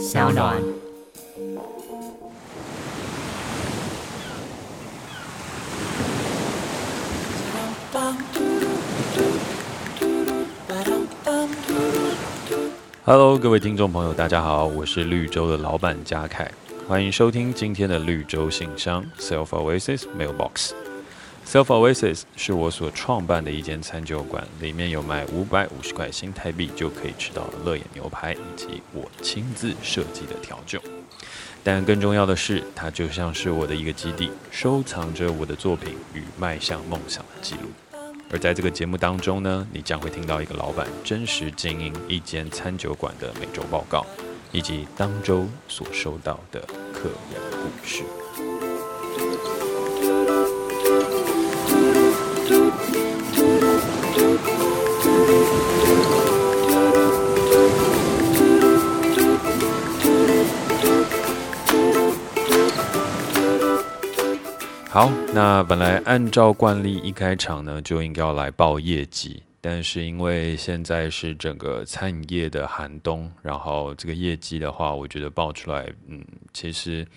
小暖。Hello，各位听众朋友，大家好，我是绿洲的老板嘉凯，欢迎收听今天的绿洲信箱 Self Oasis Mailbox。Self Oasis 是我所创办的一间餐酒馆，里面有卖五百五十块新台币就可以吃到的乐眼牛排，以及我亲自设计的调酒。但更重要的是，它就像是我的一个基地，收藏着我的作品与迈向梦想的记录。而在这个节目当中呢，你将会听到一个老板真实经营一间餐酒馆的每周报告，以及当周所收到的客人故事。好，那本来按照惯例，一开场呢就应该要来报业绩，但是因为现在是整个餐饮业的寒冬，然后这个业绩的话，我觉得报出来，嗯，其实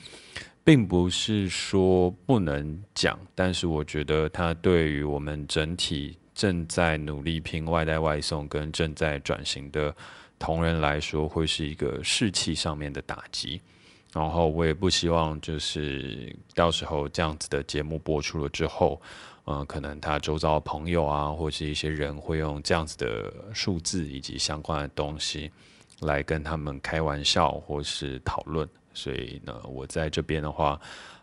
并不是说不能讲，但是我觉得它对于我们整体正在努力拼外带外送跟正在转型的同仁来说，会是一个士气上面的打击。然后我也不希望，就是到时候这样子的节目播出了之后，嗯、可能他周遭的朋友啊，或是一些人会用这样子的数字以及相关的东西来跟他们开玩笑或是讨论。所以呢，我在这边的话，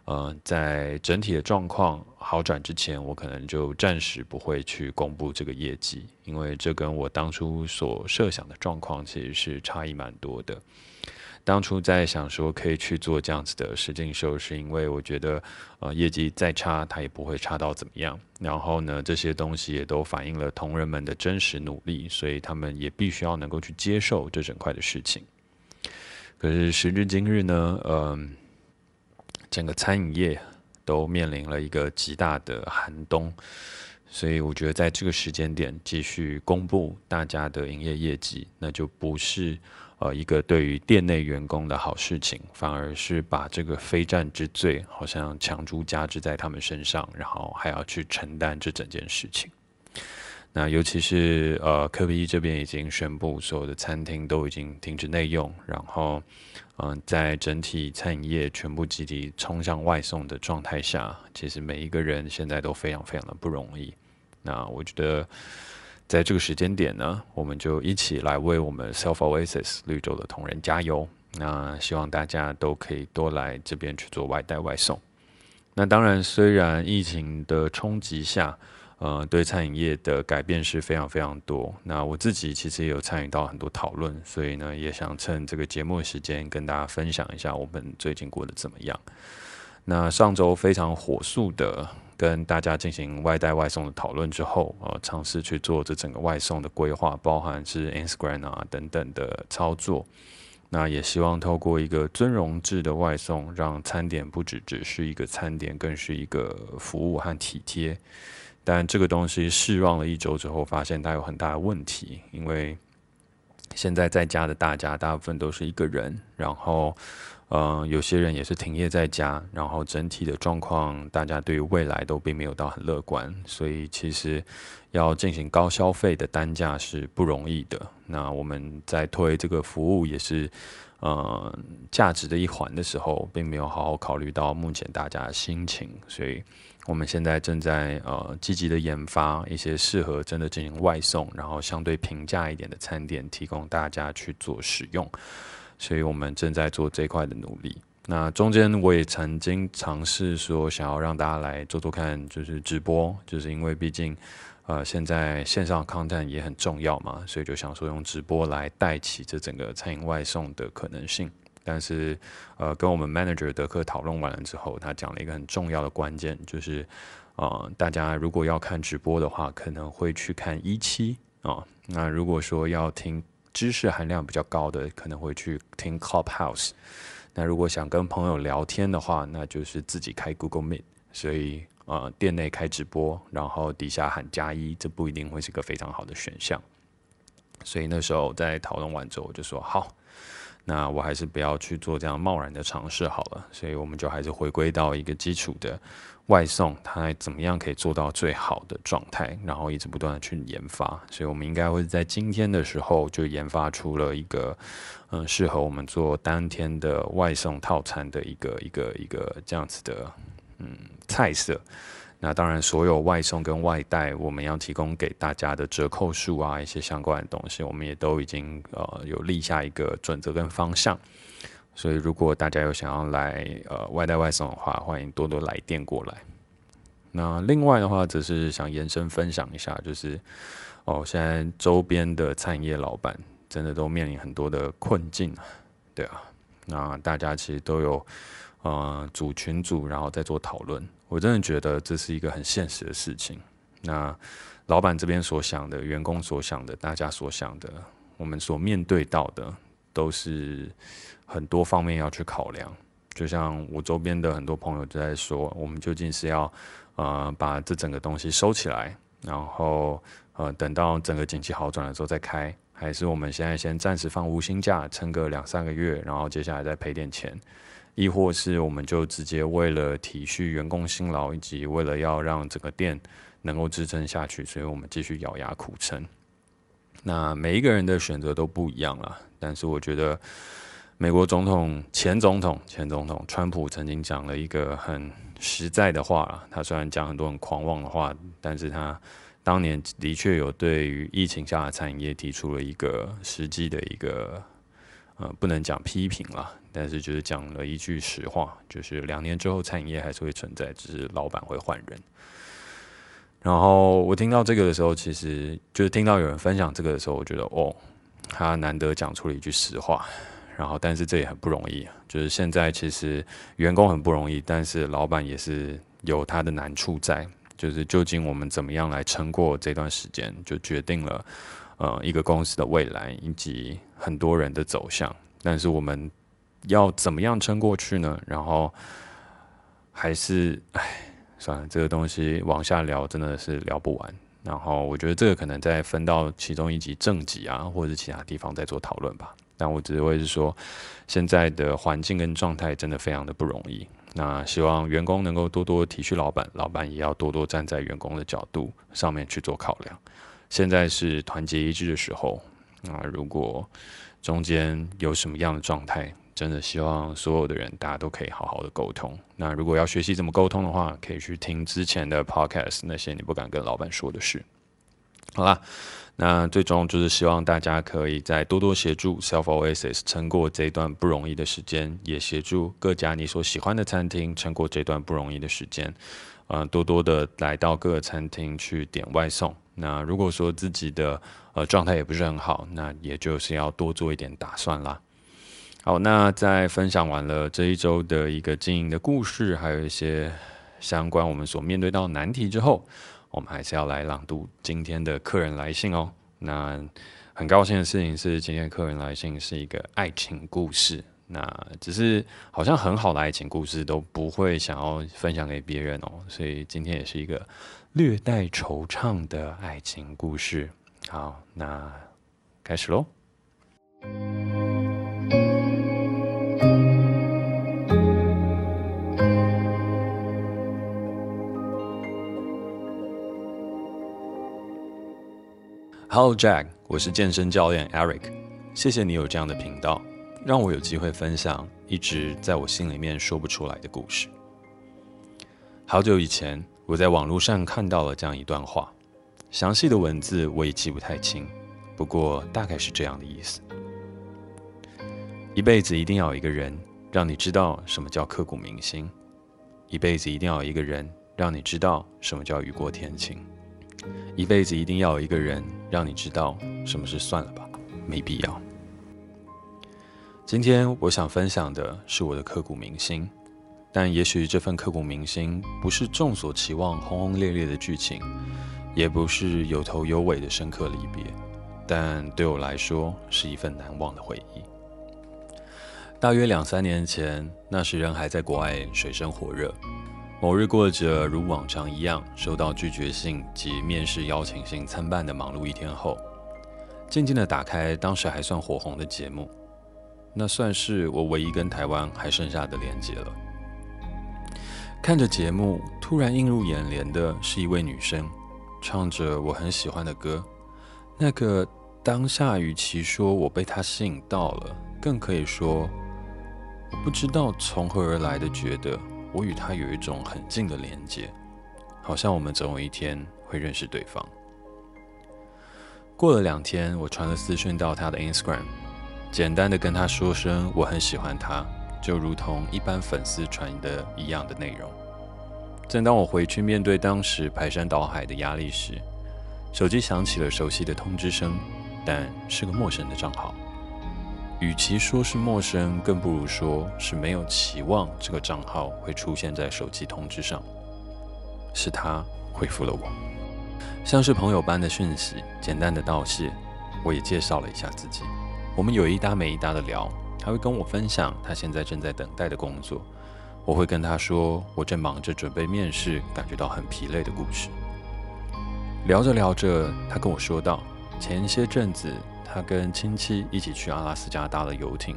嗯、呃，在整体的状况好转之前，我可能就暂时不会去公布这个业绩，因为这跟我当初所设想的状况其实是差异蛮多的。当初在想说可以去做这样子的实境秀，是因为我觉得，呃，业绩再差，它也不会差到怎么样。然后呢，这些东西也都反映了同仁们的真实努力，所以他们也必须要能够去接受这整块的事情。可是时至今日呢，嗯、整个餐饮业都面临了一个极大的寒冬，所以我觉得在这个时间点继续公布大家的营业业绩，那就不是。呃，一个对于店内员工的好事情，反而是把这个非战之罪好像强加之在他们身上，然后还要去承担这整件事情。那尤其是呃，柯 P 这边已经宣布所有的餐厅都已经停止内用，然后嗯、在整体餐饮业全部集体冲向外送的状态下，其实每一个人现在都非常非常的不容易。那我觉得。在这个时间点呢，我们就一起来为我们 Self Oasis 绿洲的同仁加油。那希望大家都可以多来这边去做外带外送。那当然，虽然疫情的冲击下，呃，对餐饮业的改变是非常非常多。那我自己其实也有参与到很多讨论，所以呢，也想趁这个节目时间跟大家分享一下我们最近过得怎么样。那上周非常火速的。跟大家进行外带外送的讨论之后，呃，尝试去做这整个外送的规划，包含是 Instagram 啊等等的操作。那也希望透过一个尊荣制的外送，让餐点不只只是一个餐点，更是一个服务和体贴。但这个东西试用了一周之后，发现它有很大的问题，因为现在在家的大家大部分都是一个人，然后。嗯、有些人也是停业在家，然后整体的状况，大家对于未来都并没有到很乐观，所以其实要进行高消费的单价是不容易的。那我们在推这个服务也是，呃，价值的一环的时候，并没有好好考虑到目前大家的心情，所以我们现在正在呃积极的研发一些适合真的进行外送，然后相对平价一点的餐点，提供大家去做使用。所以我们正在做这块的努力。那中间我也曾经尝试说，想要让大家来做做看，就是直播，就是因为毕竟，呃，现在线上 content 也很重要嘛，所以就想说用直播来带起这整个餐饮外送的可能性。但是，呃，跟我们 manager 德克讨论完了之后，他讲了一个很重要的关键，就是，呃，大家如果要看直播的话，可能会去看一期啊。那如果说要听。知识含量比较高的可能会去听 Clubhouse，那如果想跟朋友聊天的话，那就是自己开 Google Meet。所以呃，店内开直播，然后底下喊加一，这不一定会是个非常好的选项。所以那时候在讨论完之后，我就说好，那我还是不要去做这样贸然的尝试好了。所以我们就还是回归到一个基础的外送，它怎么样可以做到最好的状态，然后一直不断的去研发。所以我们应该会在今天的时候就研发出了一个，嗯，适合我们做当天的外送套餐的一个一个一个这样子的，嗯，菜色。那当然，所有外送跟外带，我们要提供给大家的折扣数啊，一些相关的东西，我们也都已经呃有立下一个准则跟方向。所以，如果大家有想要来呃外带外送的话，欢迎多多来电过来。那另外的话，则是想延伸分享一下，就是哦，现在周边的餐饮业老板真的都面临很多的困境，对啊，那大家其实都有呃组群组，然后再做讨论。我真的觉得这是一个很现实的事情。那老板这边所想的，员工所想的，大家所想的，我们所面对到的，都是很多方面要去考量。就像我周边的很多朋友都在说，我们究竟是要呃把这整个东西收起来，然后呃等到整个景气好转的时候再开，还是我们现在先暂时放无薪假，撑个两三个月，然后接下来再赔点钱。亦或是我们就直接为了体恤员工辛劳，以及为了要让整个店能够支撑下去，所以我们继续咬牙苦撑。那每一个人的选择都不一样了，但是我觉得美国总统、前总统、前总统川普曾经讲了一个很实在的话，他虽然讲很多很狂妄的话，但是他当年的确有对于疫情下的餐饮业提出了一个实际的一个。呃，不能讲批评啦，但是就是讲了一句实话，就是两年之后餐饮业还是会存在，只是老板会换人。然后我听到这个的时候，其实就是听到有人分享这个的时候，我觉得哦，他难得讲出了一句实话。然后，但是这也很不容易，就是现在其实员工很不容易，但是老板也是有他的难处在，就是究竟我们怎么样来撑过这段时间，就决定了。呃，一个公司的未来以及很多人的走向，但是我们要怎么样撑过去呢？然后还是，哎，算了，这个东西往下聊真的是聊不完。然后我觉得这个可能再分到其中一集正集啊，或者是其他地方再做讨论吧。但我只会是说，现在的环境跟状态真的非常的不容易。那希望员工能够多多体恤老板，老板也要多多站在员工的角度上面去做考量。现在是团结一致的时候。那如果中间有什么样的状态，真的希望所有的人大家都可以好好的沟通。那如果要学习怎么沟通的话，可以去听之前的 podcast，那些你不敢跟老板说的事。好啦，那最终就是希望大家可以再多多协助 Self Oasis 撑过这一段不容易的时间，也协助各家你所喜欢的餐厅撑过这段不容易的时间。嗯、多多的来到各个餐厅去点外送。那如果说自己的呃状态也不是很好，那也就是要多做一点打算啦。好，那在分享完了这一周的一个经营的故事，还有一些相关我们所面对到难题之后，我们还是要来朗读今天的客人来信哦。那很高兴的事情是，今天客人来信是一个爱情故事。那只是好像很好的爱情故事都不会想要分享给别人哦，所以今天也是一个。略带惆怅的爱情故事。好，那开始喽。Hello Jack，我是健身教练 Eric，谢谢你有这样的频道，让我有机会分享一直在我心里面说不出来的故事。好久以前。我在网络上看到了这样一段话，详细的文字我也记不太清，不过大概是这样的意思：一辈子一定要有一个人让你知道什么叫刻骨铭心，一辈子一定要有一个人让你知道什么叫雨过天晴，一辈子一定要有一个人让你知道什么是算了吧，没必要。今天我想分享的是我的刻骨铭心。但也许这份刻骨铭心不是众所期望轰轰烈烈的剧情，也不是有头有尾的深刻离别，但对我来说是一份难忘的回忆。大约两三年前，那时人还在国外水深火热，某日过着如往常一样收到拒绝信及面试邀请信参半的忙碌一天后，静静的打开当时还算火红的节目。那算是我唯一跟台湾还剩下的连接了。看着节目，突然映入眼帘的是一位女生，唱着我很喜欢的歌。那个当下，与其说我被她吸引到了，更可以说，我不知道从何而来的觉得我与她有一种很近的连接，好像我们总有一天会认识对方。过了两天，我传了私讯到她的 Instagram，简单的跟她说声我很喜欢她。就如同一般粉丝传的一样的内容。正当我回去面对当时排山倒海的压力时，手机响起了熟悉的通知声，但是个陌生的账号。与其说是陌生，更不如说是没有期望这个账号会出现在手机通知上。是他回复了我，像是朋友般的讯息，简单的道谢。我也介绍了一下自己，我们有一搭没一搭的聊。他会跟我分享他现在正在等待的工作，我会跟他说我正忙着准备面试，感觉到很疲累的故事。聊着聊着，他跟我说道，前些阵子他跟亲戚一起去阿拉斯加搭了游艇，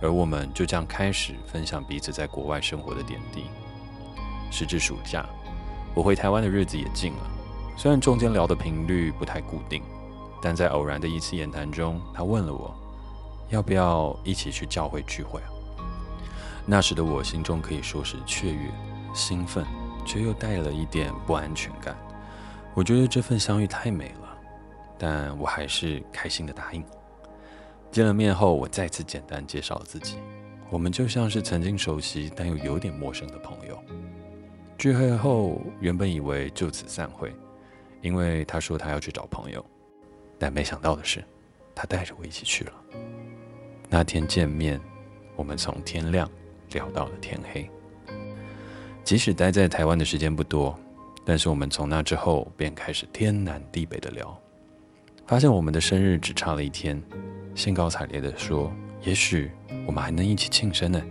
而我们就这样开始分享彼此在国外生活的点滴。时至暑假，我回台湾的日子也近了，虽然中间聊的频率不太固定，但在偶然的一次言谈中，他问了我。要不要一起去教会聚会啊？那时的我心中可以说是雀跃、兴奋，却又带了一点不安全感。我觉得这份相遇太美了，但我还是开心的答应。见了面后，我再次简单介绍了自己，我们就像是曾经熟悉但又有点陌生的朋友。聚会后，原本以为就此散会，因为他说他要去找朋友，但没想到的是，他带着我一起去了。那天见面，我们从天亮聊到了天黑。即使待在台湾的时间不多，但是我们从那之后便开始天南地北的聊。发现我们的生日只差了一天，兴高采烈地说：“也许我们还能一起庆生呢。”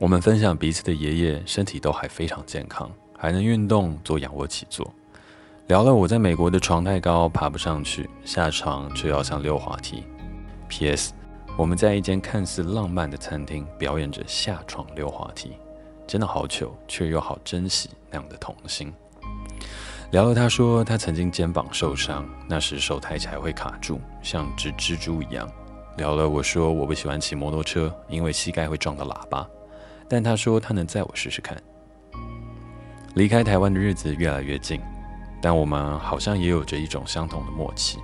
我们分享彼此的爷爷身体都还非常健康，还能运动做仰卧起坐。聊了我在美国的床太高爬不上去，下床就要像溜滑梯。P.S. 我们在一间看似浪漫的餐厅表演着下床溜滑梯，真的好糗，却又好珍惜那样的童心。聊了，他说他曾经肩膀受伤，那时手抬起来会卡住，像只蜘蛛一样。聊了，我说我不喜欢骑摩托车，因为膝盖会撞到喇叭，但他说他能载我试试看。离开台湾的日子越来越近，但我们好像也有着一种相同的默契。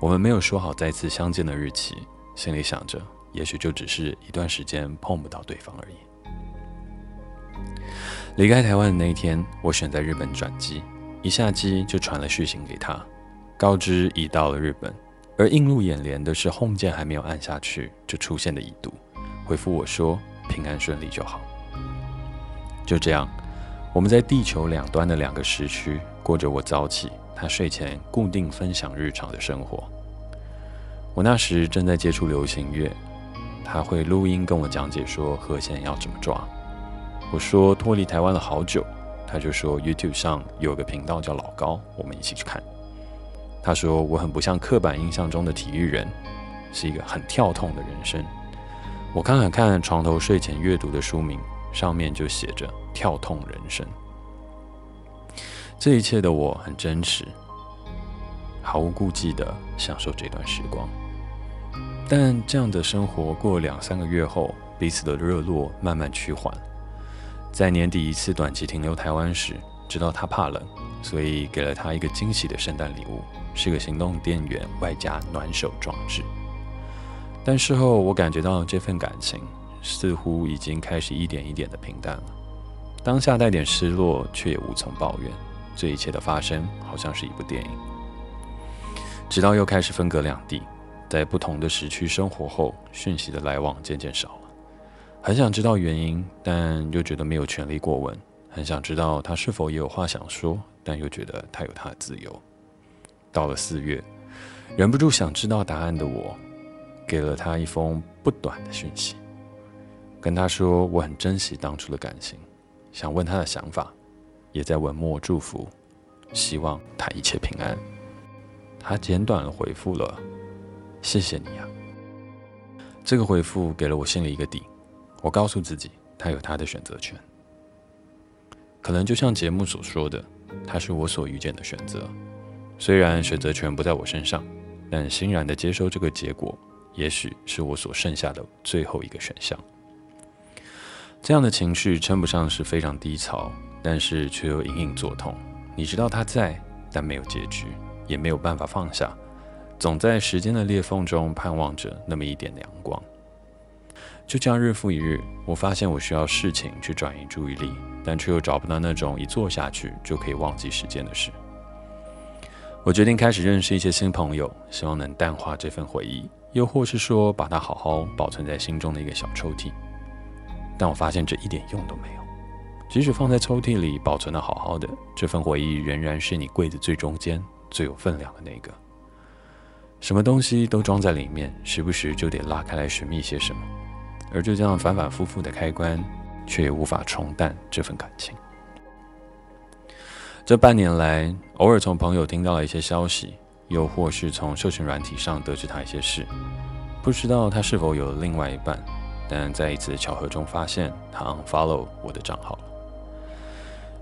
我们没有说好再次相见的日期。心里想着，也许就只是一段时间碰不到对方而已。离开台湾的那一天，我选在日本转机，一下机就传了讯息给他，告知已到了日本。而映入眼帘的是 home 键还没有按下去，就出现了已读，回复我说平安顺利就好。就这样，我们在地球两端的两个时区，过着我早起，他睡前固定分享日常的生活。我那时正在接触流行乐，他会录音跟我讲解说和弦要怎么抓。我说脱离台湾了好久，他就说 YouTube 上有个频道叫老高，我们一起去看。他说我很不像刻板印象中的体育人，是一个很跳痛的人生。我看了看床头睡前阅读的书名，上面就写着“跳痛人生”。这一切的我很真实，毫无顾忌地享受这段时光。但这样的生活过两三个月后，彼此的热络慢慢趋缓。在年底一次短期停留台湾时，知道他怕冷，所以给了他一个惊喜的圣诞礼物，是个行动电源外加暖手装置。但事后我感觉到这份感情似乎已经开始一点一点的平淡了。当下带点失落，却也无从抱怨。这一切的发生好像是一部电影。直到又开始分隔两地。在不同的时区生活后，讯息的来往渐渐少了。很想知道原因，但又觉得没有权利过问。很想知道他是否也有话想说，但又觉得他有他的自由。到了四月，忍不住想知道答案的我，给了他一封不短的讯息，跟他说我很珍惜当初的感情，想问他的想法，也在文末祝福，希望他一切平安。他简短回复了。谢谢你啊！这个回复给了我心里一个底，我告诉自己，他有他的选择权。可能就像节目所说的，他是我所遇见的选择。虽然选择权不在我身上，但欣然的接受这个结果，也许是我所剩下的最后一个选项。这样的情绪称不上是非常低潮，但是却又隐隐作痛。你知道他在，但没有结局，也没有办法放下，总在时间的裂缝中盼望着那么一点阳光。就这样日复一日，我发现我需要事情去转移注意力，但却又找不到那种一做下去就可以忘记时间的事。我决定开始认识一些新朋友，希望能淡化这份回忆，又或是说把它好好保存在心中的一个小抽屉。但我发现这一点用都没有。即使放在抽屉里保存的好好的，这份回忆仍然是你柜子最中间最有分量的那个。什么东西都装在里面，时不时就得拉开来寻觅些什么。而就这样反反复复的开关，却也无法冲淡这份感情。这半年来，偶尔从朋友听到了一些消息，又或是从社群软体上得知他一些事，不知道他是否有另外一半，但在一次巧合中发现他 unfollow 我的账号了。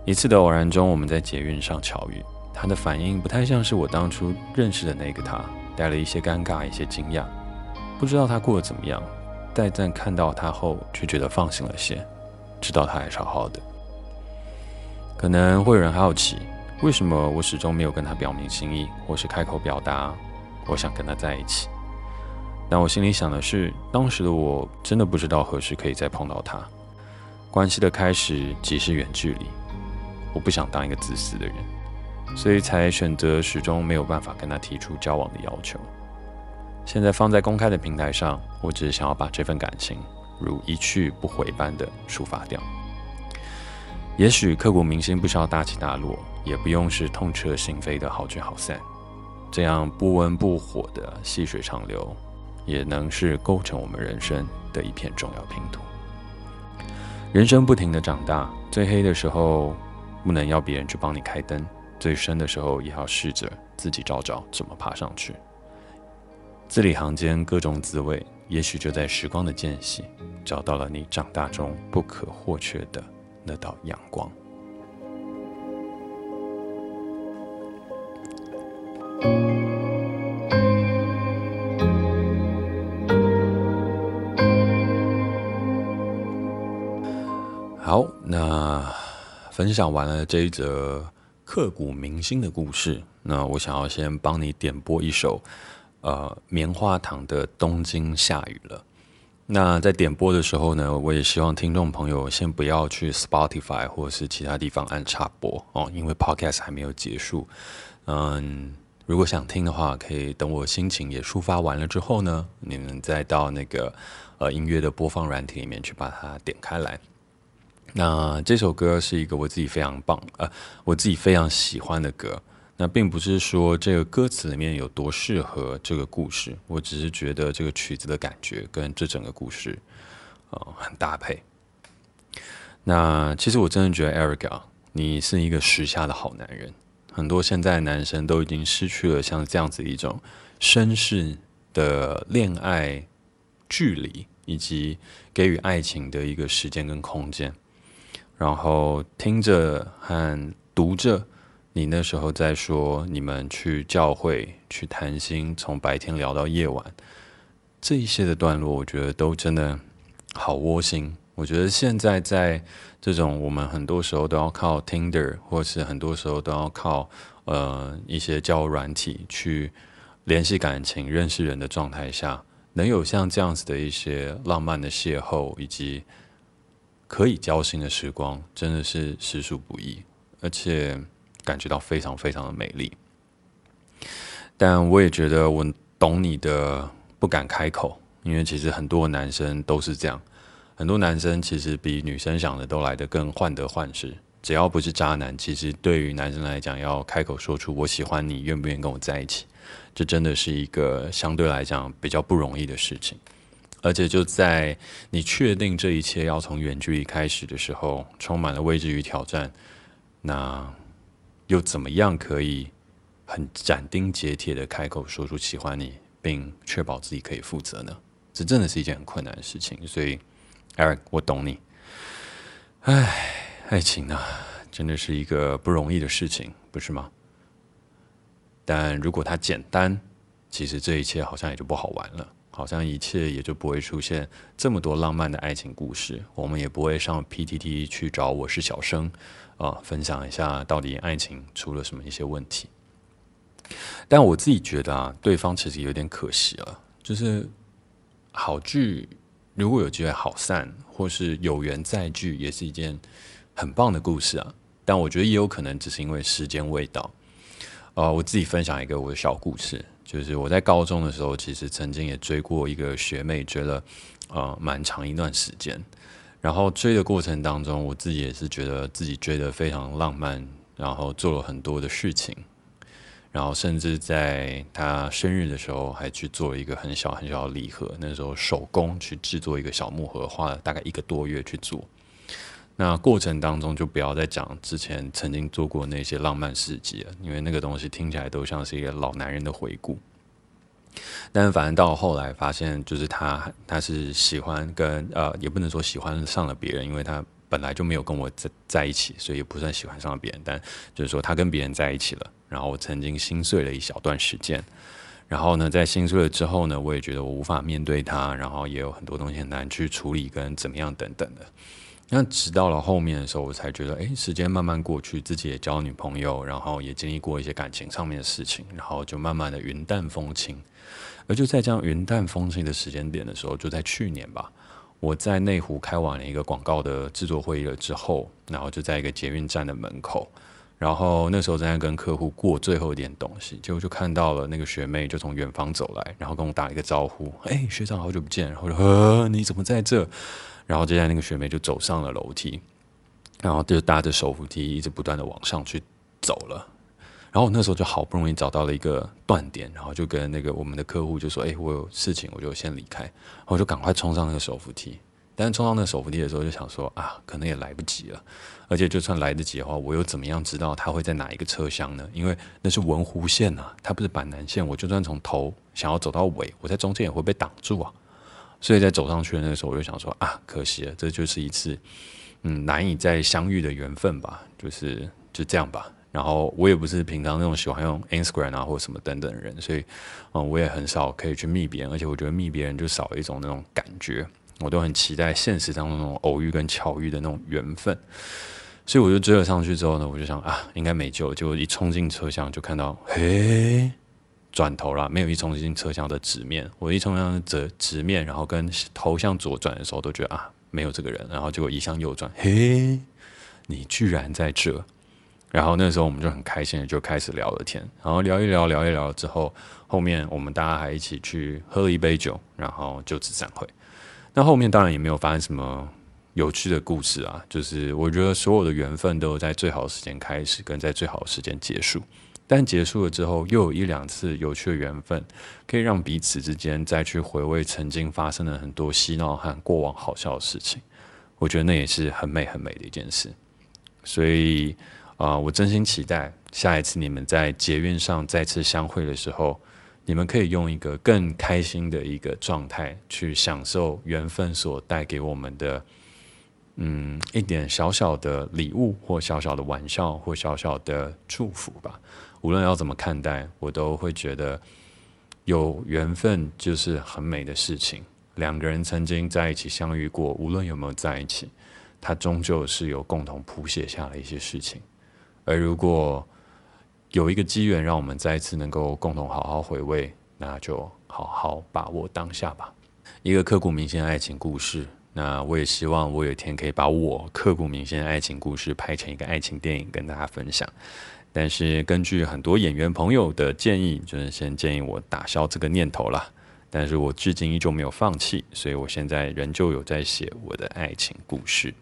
一次的偶然中，我们在捷运上巧遇，他的反应不太像是我当初认识的那个他，带了一些尴尬，一些惊讶，不知道他过得怎么样，但在看到他后，却觉得放心了些，知道他还是好好的。可能会有人好奇，为什么我始终没有跟他表明心意，或是开口表达我想跟他在一起？但我心里想的是，当时的我真的不知道何时可以再碰到他。关系的开始即是远距离，我不想当一个自私的人，所以才选择始终没有办法跟他提出交往的要求。现在放在公开的平台上，我只是想要把这份感情如一去不回般的抒发掉。也许刻骨铭心不需要大起大落，也不用是痛彻心扉的好聚好散，这样不温不火的细水长流，也能是构成我们人生的一片重要拼图。人生不停的长大，最黑的时候不能要别人去帮你开灯，最深的时候也要试着自己找找怎么爬上去。字里行间各种滋味，也许就在时光的间隙，找到了你长大中不可或缺的。那道阳光。好，那分享完了这一则刻骨铭心的故事，那我想要先帮你点播一首，呃，棉花糖的《东京下雨了》。那在点播的时候呢，我也希望听众朋友先不要去 Spotify 或是其他地方按插播哦，因为 Podcast 还没有结束。嗯，如果想听的话，可以等我心情也抒发完了之后呢，你们再到那个呃音乐的播放软体里面去把它点开来。那这首歌是一个我自己非常棒，呃，我自己非常喜欢的歌。那并不是说这个歌词里面有多适合这个故事，我只是觉得这个曲子的感觉跟这整个故事，呃，很搭配。那其实我真的觉得 Eric 啊，你是一个时下的好男人。很多现在的男生都已经失去了像这样子一种绅士的恋爱距离，以及给予爱情的一个时间跟空间，然后听着和读着。你那时候在说，你们去教会去谈心，从白天聊到夜晚，这一些的段落，我觉得都真的好窝心。我觉得现在在这种我们很多时候都要靠 Tinder，或是很多时候都要靠呃一些交友软体去联系感情、认识人的状态下，能有像这样子的一些浪漫的邂逅，以及可以交心的时光，真的是实属不易，而且。感觉到非常非常的美丽，但我也觉得我懂你的不敢开口，因为其实很多男生都是这样，很多男生其实比女生想的都来得更患得患失。只要不是渣男，其实对于男生来讲，要开口说出我喜欢你，愿不愿意跟我在一起，这真的是一个相对来讲比较不容易的事情。而且就在你确定这一切要从远距离开始的时候，充满了未知与挑战，那。又怎么样可以很斩钉截铁的开口说出喜欢你，并确保自己可以负责呢？这真的是一件很困难的事情。所以，Eric，我懂你。唉，爱情啊，真的是一个不容易的事情，不是吗？但如果它简单，其实这一切好像也就不好玩了，好像一切也就不会出现这么多浪漫的爱情故事。我们也不会上 PTT 去找我是小生啊，分享一下到底爱情出了什么一些问题。但我自己觉得啊，对方其实有点可惜了。就是好聚如果有机会好散，或是有缘再聚，也是一件很棒的故事啊。但我觉得也有可能只是因为时间未到。呃，我自己分享一个我的小故事，就是我在高中的时候，其实曾经也追过一个学妹，追了呃蛮长一段时间。然后追的过程当中，我自己也是觉得自己追得非常浪漫，然后做了很多的事情，然后甚至在她生日的时候，还去做了一个很小很小的礼盒。那时候手工去制作一个小木盒，花了大概一个多月去做。那过程当中就不要再讲之前曾经做过那些浪漫事迹了，因为那个东西听起来都像是一个老男人的回顾。但反正到后来发现，就是他他是喜欢跟呃，也不能说喜欢上了别人，因为他本来就没有跟我在在一起，所以也不算喜欢上别人。但就是说他跟别人在一起了，然后我曾经心碎了一小段时间。然后呢，在心碎了之后呢，我也觉得我无法面对他，然后也有很多东西很难去处理跟怎么样等等的。那直到了后面的时候，我才觉得，哎，时间慢慢过去，自己也交女朋友，然后也经历过一些感情上面的事情，然后就慢慢的云淡风轻。而就在这样云淡风轻的时间点的时候，就在去年吧，我在内湖开完了一个广告的制作会议了之后，然后就在一个捷运站的门口，然后那时候正在跟客户过最后一点东西，结果就看到了那个学妹就从远方走来，然后跟我打了一个招呼，哎，学长好久不见，然后说，你怎么在这？然后接下来那个学妹就走上了楼梯，然后就搭着手扶梯一直不断的往上去走了。然后我那时候就好不容易找到了一个断点，然后就跟那个我们的客户就说：“哎，我有事情，我就先离开。”然后就赶快冲上那个手扶梯。但是冲上那个手扶梯的时候，就想说：“啊，可能也来不及了。而且就算来得及的话，我又怎么样知道他会在哪一个车厢呢？因为那是文湖线啊，它不是板南线。我就算从头想要走到尾，我在中间也会被挡住啊。”所以在走上去的那个时候，我就想说啊，可惜了，这就是一次嗯难以再相遇的缘分吧，就是就这样吧。然后我也不是平常那种喜欢用 Instagram 啊或者什么等等的人，所以嗯我也很少可以去密别人，而且我觉得密别人就少了一种那种感觉。我都很期待现实当中那种偶遇跟巧遇的那种缘分。所以我就追了上去之后呢，我就想啊，应该没救。结果一冲进车厢就看到，嘿。转头了，没有一冲进车厢的直面。我一冲向直直面，然后跟头向左转的时候，都觉得啊，没有这个人。然后结果一向右转，嘿，你居然在这！然后那时候我们就很开心的就开始聊了天。然后聊一聊，聊一聊之后，后面我们大家还一起去喝了一杯酒，然后就此散会。那后面当然也没有发生什么有趣的故事啊，就是我觉得所有的缘分都在最好的时间开始，跟在最好的时间结束。但结束了之后，又有一两次有趣的缘分，可以让彼此之间再去回味曾经发生了很多嬉闹和过往好笑的事情。我觉得那也是很美很美的一件事。所以啊、我真心期待下一次你们在捷运上再次相会的时候，你们可以用一个更开心的一个状态去享受缘分所带给我们的，嗯，一点小小的礼物，或小小的玩笑，或小小的祝福吧。无论要怎么看待，我都会觉得有缘分就是很美的事情。两个人曾经在一起相遇过，无论有没有在一起，它终究是有共同谱写下的一些事情。而如果有一个机缘让我们再次能够共同好好回味，那就好好把握当下吧。一个刻骨铭心的爱情故事，那我也希望我有一天可以把我刻骨铭心的爱情故事拍成一个爱情电影，跟大家分享。但是根据很多演员朋友的建议，就是先建议我打消这个念头了。但是我至今依旧没有放弃，所以我现在仍旧有在写我的爱情故事。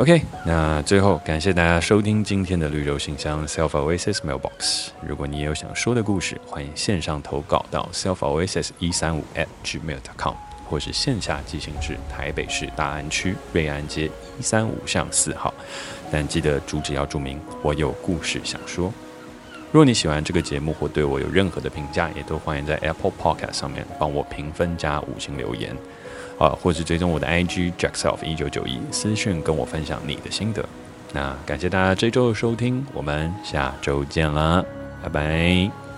OK，那最后感谢大家收听今天的绿洲信箱 Self Oasis Mailbox。如果你也有想说的故事，欢迎线上投稿到 selfoasis 一三五 at gmail.com，或是线下寄信至台北市大安区瑞安街一三五巷四号，但记得主旨要注明我有故事想说。若你喜欢这个节目或对我有任何的评价，也都欢迎在 Apple Podcast 上面帮我评分加五星留言，啊，或是追踪我的 IG Jackself 一九九一私讯跟我分享你的心得。那感谢大家这周的收听，我们下周见啦，拜拜。